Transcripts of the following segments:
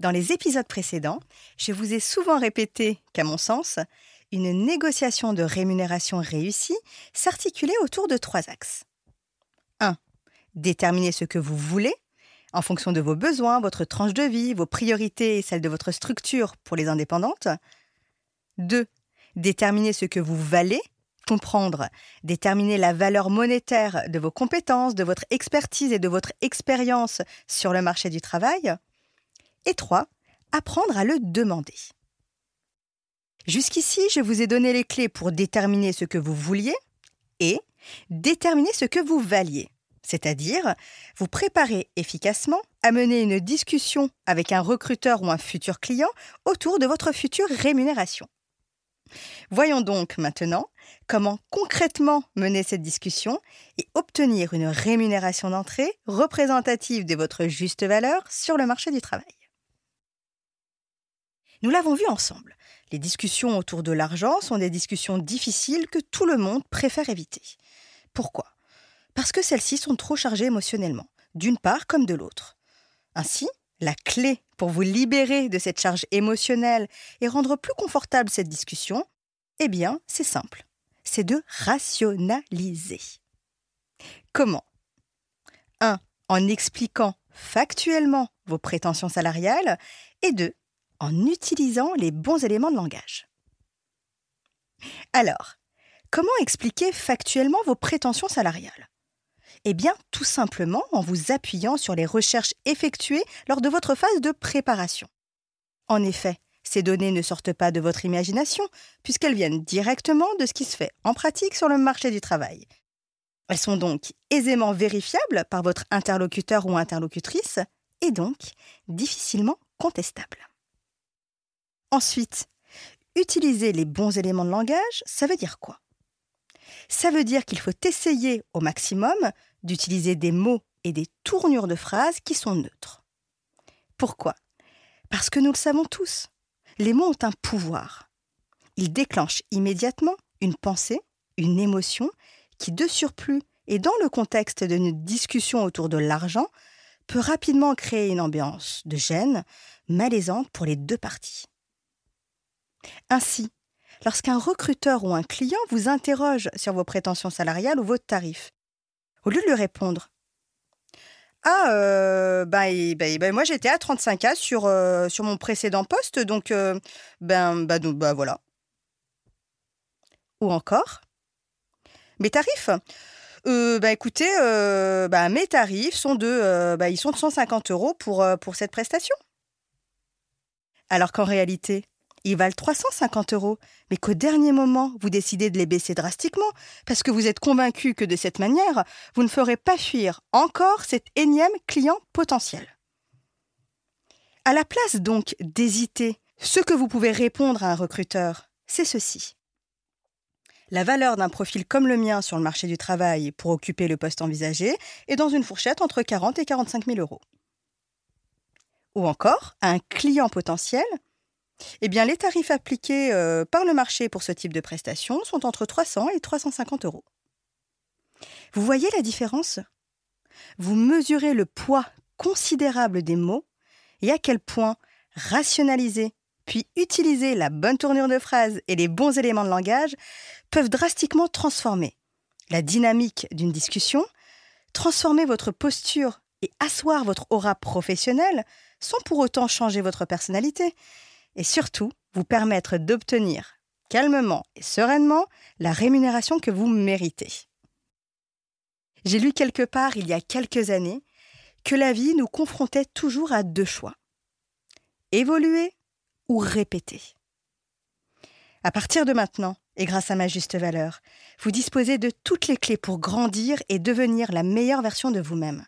Dans les épisodes précédents, je vous ai souvent répété qu'à mon sens, une négociation de rémunération réussie s'articulait autour de trois axes. 1. Déterminer ce que vous voulez en fonction de vos besoins, votre tranche de vie, vos priorités et celles de votre structure pour les indépendantes. 2. Déterminer ce que vous valez, comprendre, déterminer la valeur monétaire de vos compétences, de votre expertise et de votre expérience sur le marché du travail. Et 3. Apprendre à le demander. Jusqu'ici, je vous ai donné les clés pour déterminer ce que vous vouliez et déterminer ce que vous valiez. C'est-à-dire, vous préparer efficacement à mener une discussion avec un recruteur ou un futur client autour de votre future rémunération. Voyons donc maintenant comment concrètement mener cette discussion et obtenir une rémunération d'entrée représentative de votre juste valeur sur le marché du travail. Nous l'avons vu ensemble. Les discussions autour de l'argent sont des discussions difficiles que tout le monde préfère éviter. Pourquoi? Parce que celles-ci sont trop chargées émotionnellement, d'une part comme de l'autre. Ainsi, la clé pour vous libérer de cette charge émotionnelle et rendre plus confortable cette discussion, eh bien, c'est simple. C'est de rationaliser. Comment? 1. En expliquant factuellement vos prétentions salariales et 2 en utilisant les bons éléments de langage. Alors, comment expliquer factuellement vos prétentions salariales? Eh bien, tout simplement en vous appuyant sur les recherches effectuées lors de votre phase de préparation. En effet, ces données ne sortent pas de votre imagination, puisqu'elles viennent directement de ce qui se fait en pratique sur le marché du travail. Elles sont donc aisément vérifiables par votre interlocuteur ou interlocutrice, et donc difficilement contestables. Ensuite, utiliser les bons éléments de langage, ça veut dire quoi? Ça veut dire qu'il faut essayer au maximum d'utiliser des mots et des tournures de phrases qui sont neutres. Pourquoi? Parce que nous le savons tous, les mots ont un pouvoir. Ils déclenchent immédiatement une pensée, une émotion qui, de surplus et dans le contexte d'une discussion autour de l'argent, peut rapidement créer une ambiance de gêne malaisante pour les deux parties. Ainsi, lorsqu'un recruteur ou un client vous interroge sur vos prétentions salariales ou votre tarif, au lieu de lui répondre Ah, euh, ben, ben, ben, moi j'étais à 35K sur, euh, sur mon précédent poste, donc euh, ben, ben, ben, voilà. Ou encore Mes tarifs ben écoutez, ben, mes tarifs sont de, ils sont de 150 euros pour cette prestation. Alors qu'en réalité, ils valent 350 euros, mais qu'au dernier moment, vous décidez de les baisser drastiquement, parce que vous êtes convaincu que de cette manière, vous ne ferez pas fuir encore cet énième client potentiel. À la place donc d'hésiter, ce que vous pouvez répondre à un recruteur, c'est ceci. La valeur d'un profil comme le mien sur le marché du travail pour occuper le poste envisagé est dans une fourchette entre 40 et 45 000 euros. Ou encore, à un client potentiel, eh bien, les tarifs appliqués euh, par le marché pour ce type de prestation sont entre 300 et 350 euros. Vous voyez la différence? Vous mesurez le poids considérable des mots et à quel point rationaliser puis utiliser la bonne tournure de phrase et les bons éléments de langage peuvent drastiquement transformer la dynamique d'une discussion, transformer votre posture et asseoir votre aura professionnelle sans pour autant changer votre personnalité. Et surtout, vous permettre d'obtenir calmement et sereinement la rémunération que vous méritez. J'ai lu quelque part il y a quelques années que la vie nous confrontait toujours à deux choix. Évoluer ou répéter. À partir de maintenant, et grâce à ma juste valeur, vous disposez de toutes les clés pour grandir et devenir la meilleure version de vous-même.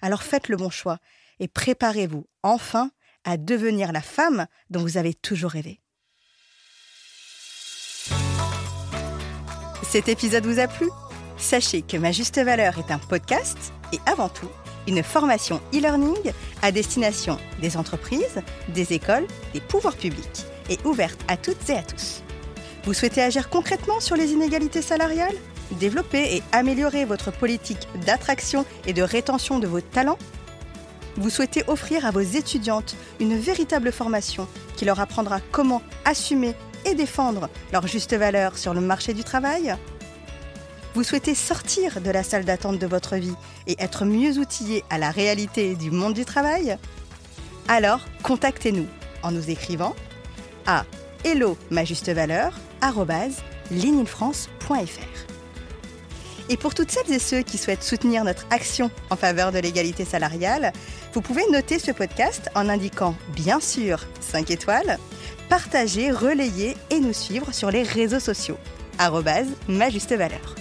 Alors faites le bon choix et préparez-vous enfin à devenir la femme dont vous avez toujours rêvé. Cet épisode vous a plu? Sachez que Ma Juste Valeur est un podcast et avant tout une formation e-learning à destination des entreprises, des écoles, des pouvoirs publics et ouverte à toutes et à tous. Vous souhaitez agir concrètement sur les inégalités salariales? Développer et améliorer votre politique d'attraction et de rétention de vos talents? Vous souhaitez offrir à vos étudiantes une véritable formation qui leur apprendra comment assumer et défendre leur juste valeur sur le marché du travail Vous souhaitez sortir de la salle d'attente de votre vie et être mieux outillé à la réalité du monde du travail Alors, contactez-nous en nous écrivant à hello Et pour toutes celles et ceux qui souhaitent soutenir notre action en faveur de l'égalité salariale, vous pouvez noter ce podcast en indiquant bien sûr 5 étoiles, partager, relayer et nous suivre sur les réseaux sociaux. ma juste valeur.